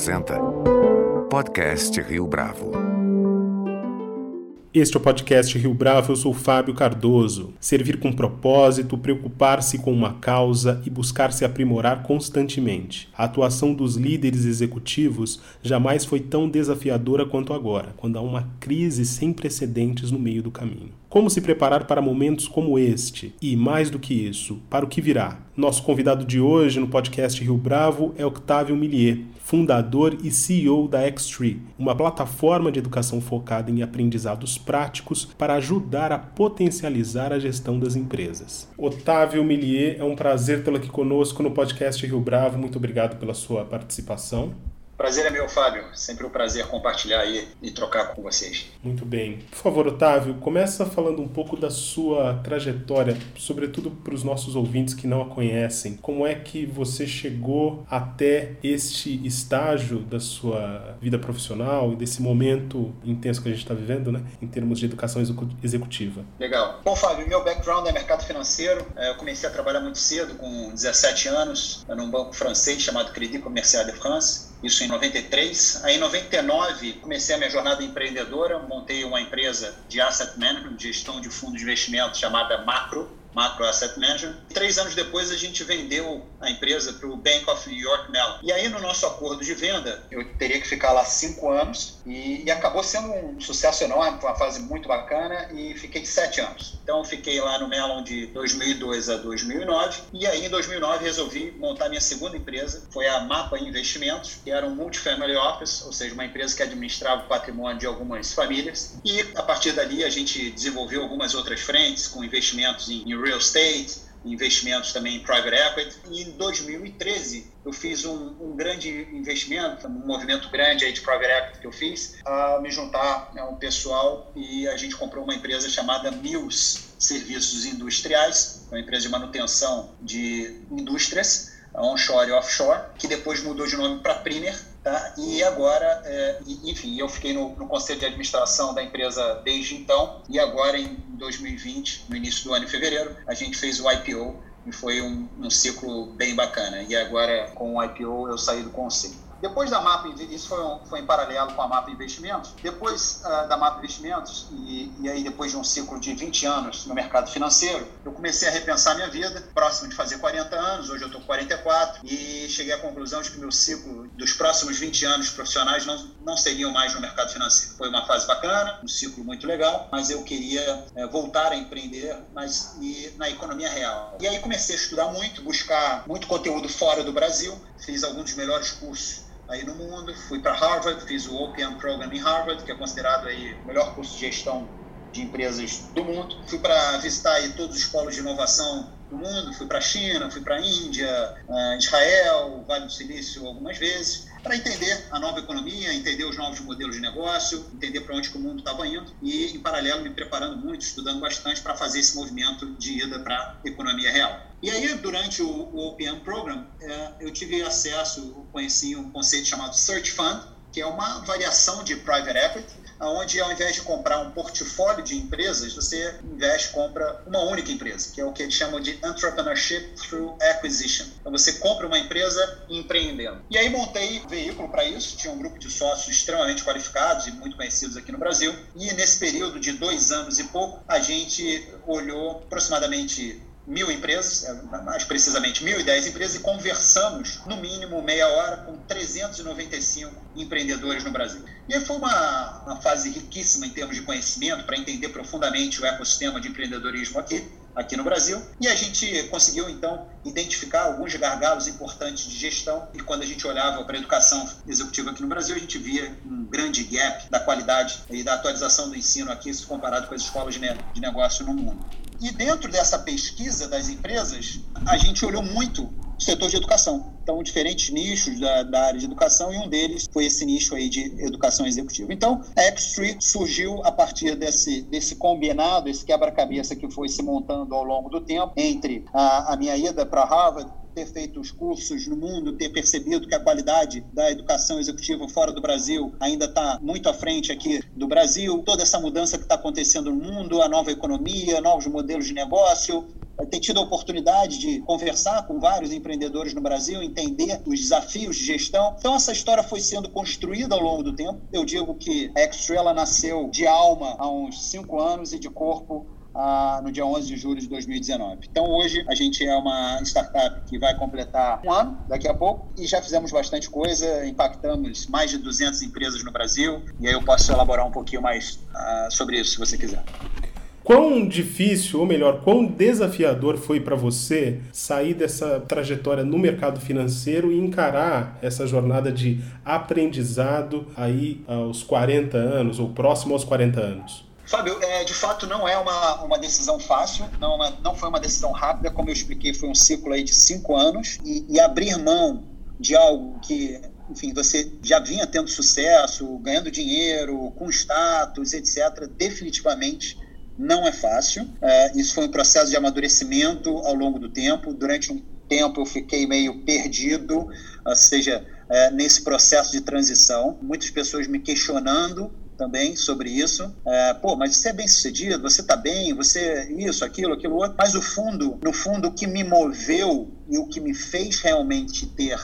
apresenta Podcast Rio Bravo. Este é o podcast Rio Bravo, eu sou Fábio Cardoso. Servir com propósito, preocupar-se com uma causa e buscar se aprimorar constantemente. A atuação dos líderes executivos jamais foi tão desafiadora quanto agora, quando há uma crise sem precedentes no meio do caminho. Como se preparar para momentos como este? E, mais do que isso, para o que virá? Nosso convidado de hoje no podcast Rio Bravo é Octávio Millier, fundador e CEO da Xtree, uma plataforma de educação focada em aprendizados práticos para ajudar a potencializar a gestão das empresas. Otávio Millier, é um prazer tê-lo aqui conosco no podcast Rio Bravo. Muito obrigado pela sua participação. Prazer é meu, Fábio. Sempre um prazer compartilhar aí e trocar com vocês. Muito bem. Por favor, Otávio, começa falando um pouco da sua trajetória, sobretudo para os nossos ouvintes que não a conhecem. Como é que você chegou até este estágio da sua vida profissional e desse momento intenso que a gente está vivendo, né, em termos de educação executiva? Legal. Bom, Fábio, meu background é mercado financeiro. É, eu comecei a trabalhar muito cedo, com 17 anos, num banco francês chamado Crédit Commercial de France isso em 93. Aí em 99 comecei a minha jornada empreendedora, montei uma empresa de asset management, gestão de fundos de investimento chamada Macro, Macro Asset Management. Três anos depois, a gente vendeu a empresa para o Bank of New York Mellon. E aí, no nosso acordo de venda, eu teria que ficar lá cinco anos e, e acabou sendo um sucesso enorme, foi uma fase muito bacana e fiquei sete anos. Então, fiquei lá no Mellon de 2002 a 2009 e aí, em 2009, resolvi montar minha segunda empresa, foi a Mapa Investimentos, que era um multifamily office, ou seja, uma empresa que administrava o patrimônio de algumas famílias. E, a partir dali, a gente desenvolveu algumas outras frentes com investimentos em real estate, investimentos também em private equity. E em 2013 eu fiz um, um, grande investimento, um movimento grande aí de private equity que eu fiz, a me juntar a um pessoal e a gente comprou uma empresa chamada Mills Serviços Industriais, uma empresa de manutenção de indústrias onshore e offshore, que depois mudou de nome para Primer, tá? E agora, é, enfim, eu fiquei no, no, conselho de administração da empresa desde então, e agora em 2020, no início do ano, em fevereiro, a gente fez o IPO e foi um, um ciclo bem bacana. E agora, com o IPO, eu saí do conselho. Depois da MAP, isso foi, um, foi em paralelo com a MAP Investimentos, depois uh, da MAP Investimentos, e, e, aí depois de um ciclo de 20 anos no mercado financeiro, eu comecei a repensar minha vida, próximo de fazer 40 anos, hoje eu estou com 44, e cheguei à conclusão de que meu ciclo dos próximos 20 anos profissionais não, não seriam mais no mercado financeiro. Foi uma fase bacana, um ciclo muito legal, mas eu queria é, voltar a empreender mas, e, na economia real. E aí comecei a estudar muito, buscar muito conteúdo fora do Brasil, fiz alguns dos melhores cursos aí no mundo. Fui para Harvard, fiz o OPM Program em Harvard, que é considerado aí o melhor curso de gestão de empresas do mundo. Fui para visitar aí todos os polos de inovação do mundo. Fui para a China, fui para a Índia, uh, Israel, Vale do Silício algumas vezes para entender a nova economia, entender os novos modelos de negócio, entender para onde o mundo estava indo e, em paralelo, me preparando muito, estudando bastante para fazer esse movimento de ida para a economia real. E aí, durante o, o OPM Program, é, eu tive acesso, conheci um conceito chamado Search Fund, que é uma variação de Private Equity, onde ao invés de comprar um portfólio de empresas, você investe, compra uma única empresa, que é o que eles chamam de Entrepreneurship Through Acquisition. Então você compra uma empresa empreendendo. E aí montei um veículo para isso, tinha um grupo de sócios extremamente qualificados e muito conhecidos aqui no Brasil. E nesse período de dois anos e pouco, a gente olhou aproximadamente mil empresas, é, mais precisamente 1.010 empresas, e conversamos no mínimo meia hora com 395 empreendedores no Brasil. E aí foi uma, uma fase riquíssima em termos de conhecimento para entender profundamente o ecossistema de empreendedorismo aqui, aqui no Brasil. E a gente conseguiu, então, identificar alguns gargalos importantes de gestão. E quando a gente olhava para a educação executiva aqui no Brasil, a gente via um grande gap da qualidade e da atualização do ensino aqui, comparado com as escolas de, negócio no mundo. E dentro dessa pesquisa das empresas, a gente olhou muito setor de educação. Então, diferentes nichos da, da, área de educação, e um deles foi esse nicho aí de educação executiva. Então, a X-Tree surgiu a partir desse, desse combinado, esse quebra-cabeça que foi se montando ao longo do tempo, entre a, a minha ida para Harvard, ter feito os cursos no mundo, ter percebido que a qualidade da educação executiva fora do Brasil ainda está muito à frente aqui do Brasil, toda essa mudança que está acontecendo no mundo, a nova economia, novos modelos de negócio, ter tido a oportunidade de conversar com vários empreendedores no Brasil, entender os desafios de gestão. Então, essa história foi sendo construída ao longo do tempo. Eu digo que a Extra nasceu de alma há uns cinco anos e de corpo ah, no dia 11 de julho de 2019. Então, hoje, a gente é uma startup que vai completar um ano daqui a pouco e já fizemos bastante coisa, impactamos mais de 200 empresas no Brasil e aí eu posso elaborar um pouquinho mais ah, sobre isso, se você quiser. Quão difícil, ou melhor, quão desafiador foi para você sair dessa trajetória no mercado financeiro e encarar essa jornada de aprendizado aí aos 40 anos ou próximo aos 40 anos? Fábio, é, de fato não é uma, uma decisão fácil, não, uma, não foi uma decisão rápida, como eu expliquei, foi um ciclo aí de cinco anos, e, e abrir mão de algo que, enfim, você já vinha tendo sucesso, ganhando dinheiro, com status, etc., definitivamente não é fácil. É, isso foi um processo de amadurecimento ao longo do tempo. Durante um tempo eu fiquei meio perdido, ou seja, é, nesse processo de transição. Muitas pessoas me questionando também sobre isso. É, Pô, mas você é bem sucedido, você está bem, você isso, aquilo, aquilo outro. Mas o fundo, no fundo, o que me moveu e o que me fez realmente ter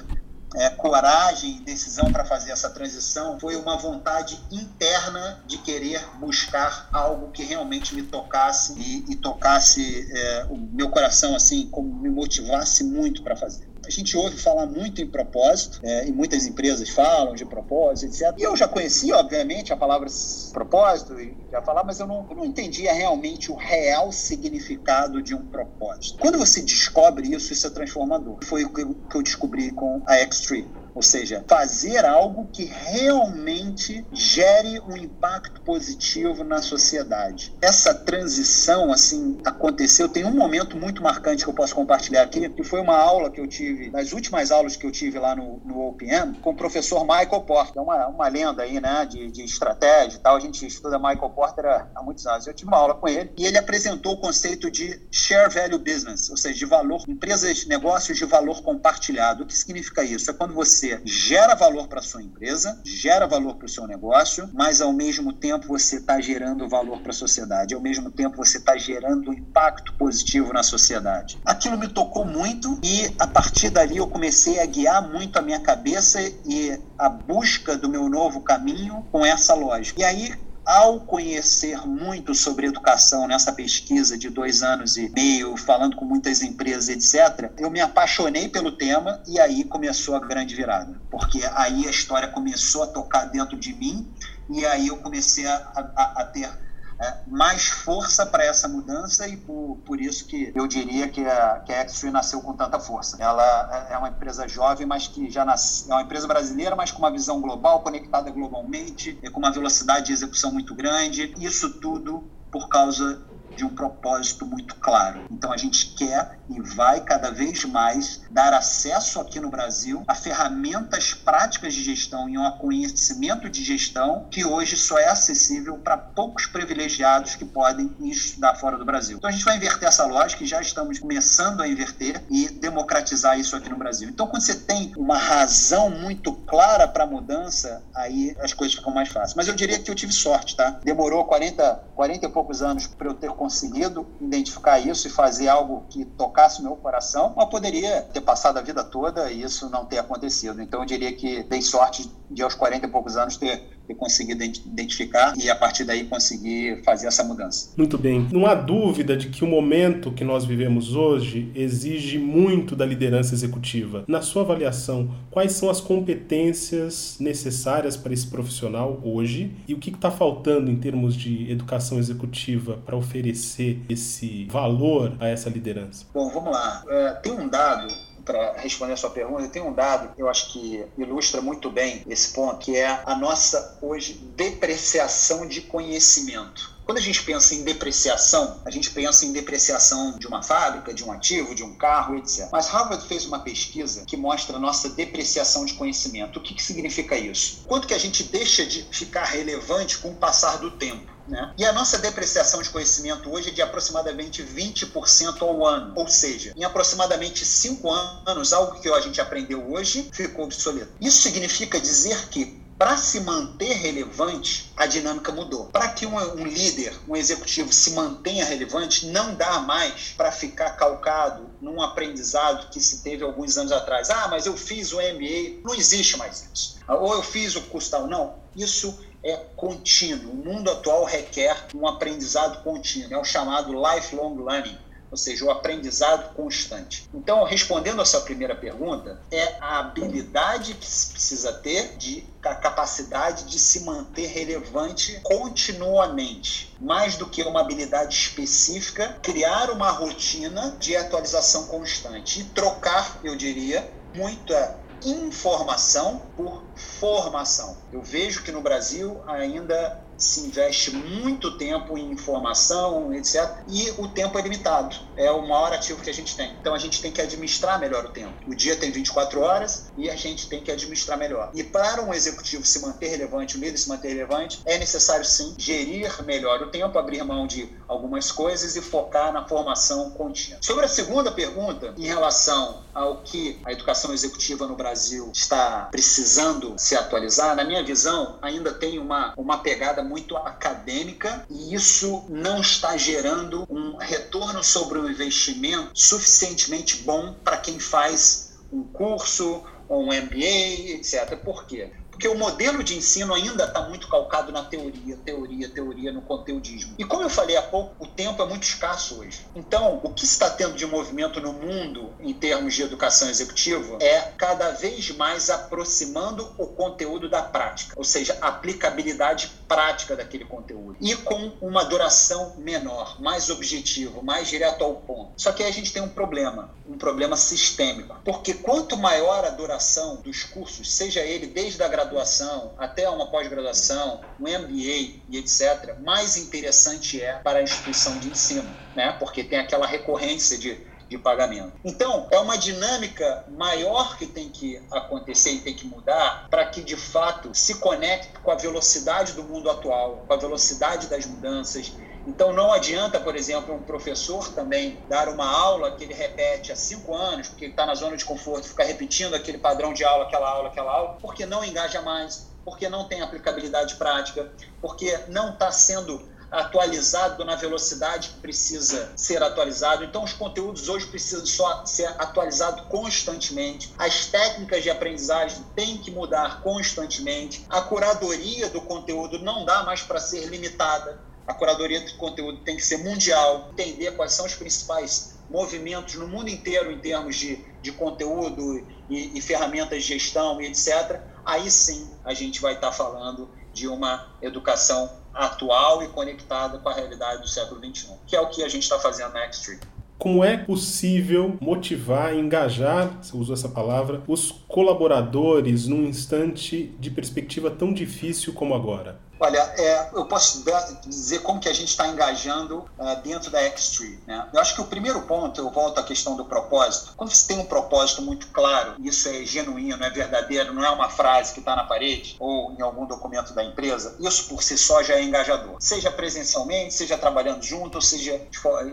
é, coragem e decisão para fazer essa transição foi uma vontade interna de querer buscar algo que realmente me tocasse e, e tocasse é, o meu coração, assim, como me motivasse muito para fazer. A gente ouve falar muito em propósito, é, e muitas empresas falam de propósito, etc. E eu já conhecia, obviamente, a palavra propósito, e já falava, mas eu não, eu não entendia realmente o real significado de um propósito. Quando você descobre isso, isso é transformador. Foi o que eu, descobri com a X3 ou seja, fazer algo que realmente gere um impacto positivo na sociedade. Essa transição, assim, aconteceu. Tem um momento muito marcante que eu posso compartilhar aqui, que foi uma aula que eu tive, nas últimas aulas que eu tive lá no, no OPM, com o professor Michael Porter, é uma, uma lenda aí, né, de, de estratégia e tal. A gente estuda Michael Porter há, há muitos anos. Eu tive uma aula com ele e ele apresentou o conceito de share value business, ou seja, de valor, empresas, negócios de valor compartilhado. O que significa isso? É quando você você gera valor para sua empresa, gera valor para o seu negócio, mas ao mesmo tempo você está gerando valor para a sociedade, ao mesmo tempo você está gerando impacto positivo na sociedade. Aquilo me tocou muito e a partir dali eu comecei a guiar muito a minha cabeça e a busca do meu novo caminho com essa lógica. E aí ao conhecer muito sobre educação nessa pesquisa de dois anos e meio, falando com muitas empresas, etc., eu me apaixonei pelo tema e aí começou a grande virada. Porque aí a história começou a tocar dentro de mim e aí eu comecei a, a, a ter é, mais força para essa mudança e por, por isso que eu diria que a, que a Extreme nasceu com tanta força. Ela é, é uma empresa jovem, mas que já nasce, é uma empresa brasileira, mas com uma visão global, conectada globalmente, com uma velocidade de execução muito grande. Isso tudo por causa de um propósito muito claro. Então a gente quer e vai cada vez mais dar acesso aqui no Brasil a ferramentas práticas de gestão e um conhecimento de gestão que hoje só é acessível para poucos privilegiados que podem estudar fora do Brasil. Então a gente vai inverter essa lógica e já estamos começando a inverter e democratizar isso aqui no Brasil. Então quando você tem uma razão muito clara para a mudança, aí as coisas ficam mais fáceis. Mas eu diria que eu tive sorte, tá? Demorou 40, 40 e poucos anos para eu ter conseguido identificar isso e fazer algo que tocasse o meu coração, mas poderia ter passado a vida toda e isso não ter acontecido. Então eu diria que dei sorte de aos 40 e poucos anos ter e conseguir identificar e a partir daí conseguir fazer essa mudança. Muito bem. Não há dúvida de que o momento que nós vivemos hoje exige muito da liderança executiva. Na sua avaliação, quais são as competências necessárias para esse profissional hoje e o que está faltando em termos de educação executiva para oferecer esse valor a essa liderança? Bom, vamos lá. É, tem um dado para responder a sua pergunta, tem um dado que eu acho que ilustra muito bem esse ponto, que é a nossa hoje depreciação de conhecimento. Quando a gente pensa em depreciação, a gente pensa em depreciação de uma fábrica, de um ativo, de um carro, etc. Mas Harvard fez uma pesquisa que mostra a nossa depreciação de conhecimento. O que, que significa isso? Quanto que a gente deixa de ficar relevante com o passar do tempo? Né? E a nossa depreciação de conhecimento hoje é de aproximadamente 20% ao ano. Ou seja, em aproximadamente 5 anos, algo que a gente aprendeu hoje ficou obsoleto. Isso significa dizer que para se manter relevante, a dinâmica mudou. Para que um, um, líder, um executivo se mantenha relevante, não dá mais para ficar calcado num aprendizado que se teve alguns anos atrás. Ah, mas eu fiz o MBA. Não existe mais isso. Ou eu fiz o curso tal. Não. Isso é contínuo. O mundo atual requer um aprendizado contínuo. É o chamado lifelong learning ou seja, o aprendizado constante. Então, respondendo a sua primeira pergunta, é a habilidade que se precisa ter de a capacidade de se manter relevante continuamente. Mais do que uma habilidade específica, criar uma rotina de atualização constante e trocar, eu diria, muita informação por formação. Eu vejo que no Brasil ainda se investe muito tempo em informação, etc. E o tempo é limitado. É o maior ativo que a gente tem. Então a gente tem que administrar melhor o tempo. O dia tem 24 horas e a gente tem que administrar melhor. E para um executivo se manter relevante, um líder se manter relevante, é necessário sim gerir melhor o tempo, abrir mão de algumas coisas e focar na formação contínua. Sobre a segunda pergunta, em relação ao que a educação executiva no Brasil está precisando se atualizar, na minha visão, ainda tem uma, uma pegada muito acadêmica e isso não está gerando um retorno sobre o investimento suficientemente bom para quem faz um curso ou um MBA, etc. Por quê? Porque o modelo de ensino ainda está muito calcado na teoria, teoria, teoria, no conteudismo. E como eu falei há pouco, o tempo é muito escasso hoje. Então, o que está tendo de movimento no mundo em termos de educação executiva é cada vez mais aproximando o conteúdo da prática, ou seja, a aplicabilidade prática daquele conteúdo. E com uma duração menor, mais objetivo, mais direto ao ponto. Só que aí a gente tem um problema, um problema sistêmico. Porque quanto maior a duração dos cursos, seja ele desde a graduação, até uma pós-graduação, um MBA e etc., mais interessante é para a instituição de ensino, né? porque tem aquela recorrência de, de pagamento. Então, é uma dinâmica maior que tem que acontecer e tem que mudar para que, de fato, se conecte com a velocidade do mundo atual, com a velocidade das mudanças então, não adianta, por exemplo, um professor também dar uma aula que ele repete há cinco anos, porque ele está na zona de conforto, ficar repetindo aquele padrão de aula, aquela aula, aquela aula, porque não engaja mais, porque não tem aplicabilidade prática, porque não está sendo atualizado na velocidade que precisa ser atualizado. Então, os conteúdos hoje precisam só ser atualizados constantemente. As técnicas de aprendizagem têm que mudar constantemente. A curadoria do conteúdo não dá mais para ser limitada a curadoria de conteúdo tem que ser mundial, entender quais são os principais movimentos no mundo inteiro em termos de, de conteúdo e, e ferramentas de gestão e etc. Aí sim a gente vai estar falando de uma educação atual e conectada com a realidade do século XXI, que é o que a gente está fazendo na X-Tree. Como é possível motivar, engajar, se usou essa palavra, os colaboradores num instante de perspectiva tão difícil como agora? Olha, é, eu posso dizer como que a gente está engajando uh, dentro da X-Tree. Né? Eu acho que o primeiro ponto, eu volto à questão do propósito. Quando você tem um propósito muito claro, isso é genuíno, é verdadeiro, não é uma frase que está na parede ou em algum documento da empresa, isso por si só já é engajador. Seja presencialmente, seja trabalhando junto, ou seja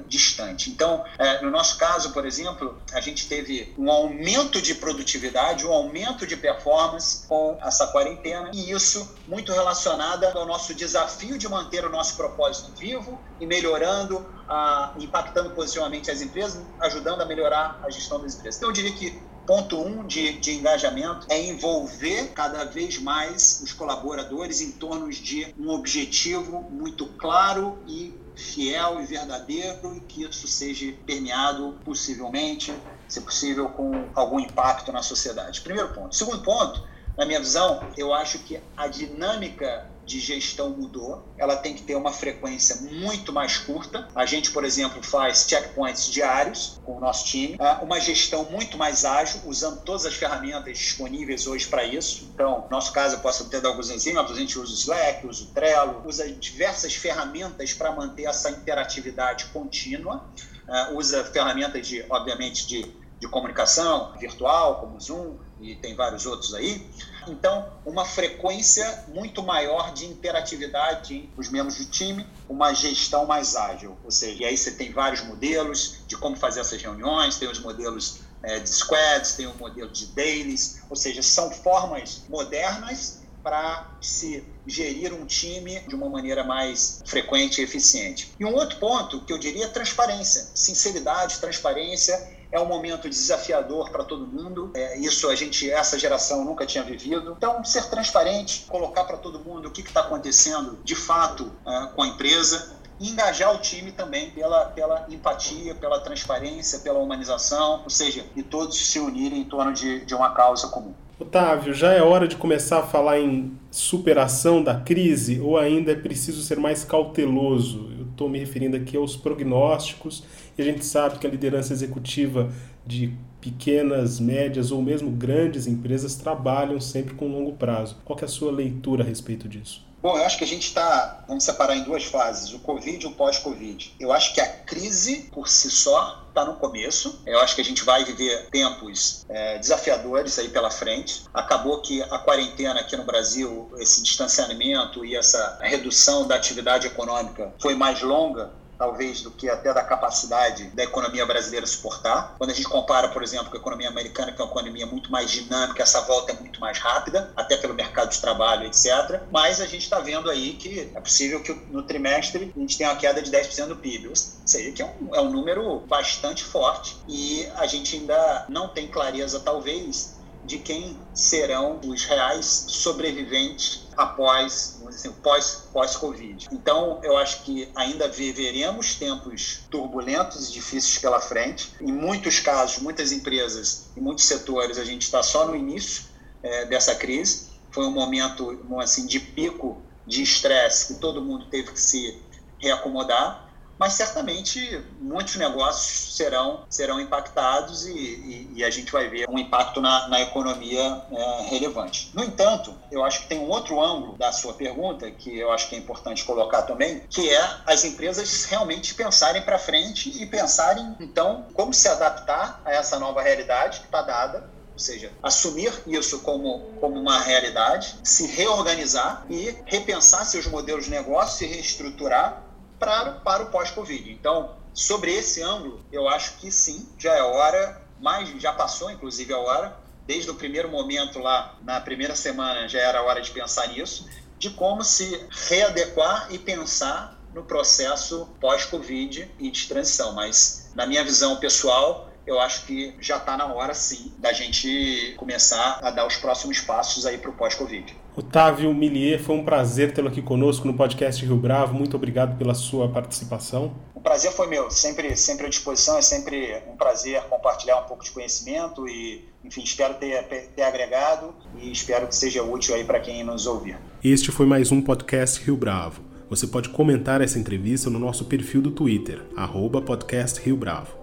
distante. Então, é, no nosso caso, por exemplo, a gente teve um aumento de produtividade, um aumento de performance com essa quarentena, e isso muito relacionada ao nosso desafio de manter o nosso propósito vivo e melhorando, a, impactando positivamente as empresas, ajudando a melhorar a gestão das empresas. Então, eu diria que ponto um de, de engajamento é envolver cada vez mais os colaboradores em torno de um objetivo muito claro e fiel e verdadeiro e que isso seja permeado possivelmente, se possível, com algum impacto na sociedade. Primeiro ponto. Segundo ponto, na minha visão, eu acho que a dinâmica de gestão mudou, ela tem que ter uma frequência muito mais curta. A gente, por exemplo, faz checkpoints diários com o nosso time, ah, uma gestão muito mais ágil, usando todas as ferramentas disponíveis hoje para isso. Então, no nosso caso, eu posso ter alguns exemplos, a gente usa o Slack, usa o Trello, usa diversas ferramentas para manter essa interatividade contínua, ah, usa ferramentas de, obviamente, de, de comunicação virtual, como Zoom, e tem vários outros aí. Então, uma frequência muito maior de interatividade os membros do time, uma gestão mais ágil. Ou seja, e aí você tem vários modelos de como fazer essas reuniões, tem os modelos é, de squads, tem o modelo de dailies, ou seja, são formas modernas para se gerir um time de uma maneira mais frequente e eficiente. E um outro ponto que eu diria é transparência, sinceridade, transparência. É um momento desafiador para todo mundo. É, isso a gente, essa geração nunca tinha vivido. Então, ser transparente, colocar para todo mundo o que está acontecendo de fato uh, com a empresa, engajar o time também pela, pela empatia, pela transparência, pela humanização, ou seja, e todos se unirem em torno de, de uma causa comum. Otávio, já é hora de começar a falar em superação da crise ou ainda é preciso ser mais cauteloso? Estou me referindo aqui aos prognósticos e a gente sabe que a liderança executiva de pequenas, médias ou mesmo grandes empresas trabalham sempre com longo prazo. Qual é a sua leitura a respeito disso? Bom, eu acho que a gente está, vamos separar em duas fases, o Covid e o pós-Covid. Eu acho que a crise por si só está no começo. Eu acho que a gente vai viver tempos é, desafiadores aí pela frente. Acabou que a quarentena aqui no Brasil, esse distanciamento e essa redução da atividade econômica foi mais longa talvez, do que até da capacidade da economia brasileira suportar. Quando a gente compara, por exemplo, com a economia americana, que é uma economia muito mais dinâmica, essa volta é muito mais rápida, até pelo mercado de trabalho, etc. Mas a gente está vendo aí que é possível que no trimestre a gente tenha uma queda de 10% do PIB, ou seja, que é um, é um número bastante forte e a gente ainda não tem clareza, talvez, de quem serão os reais sobreviventes após, assim, pós, pós-Covid. Então, eu acho que ainda viveremos tempos turbulentos e difíceis pela frente. Em muitos casos, muitas empresas e muitos setores, a gente está só no início é, dessa crise. Foi um momento assim, de pico de estresse que todo mundo teve que se reacomodar mas certamente muitos negócios serão, serão impactados e, e, e a gente vai ver um impacto na, na economia é, relevante. No entanto, eu acho que tem um outro ângulo da sua pergunta que eu acho que é importante colocar também, que é as empresas realmente pensarem para frente e pensarem, então, como se adaptar a essa nova realidade que está dada ou seja, assumir isso como, como uma realidade, se reorganizar e repensar seus modelos de negócio, se reestruturar para, para o pós-Covid. Então, sobre esse ângulo, eu acho que sim, já é hora, mas já passou inclusive a hora, desde o primeiro momento lá, na primeira semana, já era hora de pensar nisso, de como se readequar e pensar no processo pós-Covid e de transição. Mas, na minha visão pessoal, eu acho que já está na hora, sim, da gente começar a dar os próximos passos aí para o pós-Covid. Otávio Millier, foi um prazer tê-lo aqui conosco no podcast Rio Bravo. Muito obrigado pela sua participação. O prazer foi meu, sempre, sempre à disposição, é sempre um prazer compartilhar um pouco de conhecimento e, enfim, espero ter, ter agregado e espero que seja útil aí para quem nos ouvir. Este foi mais um podcast Rio Bravo. Você pode comentar essa entrevista no nosso perfil do Twitter, arroba podcast Rio Bravo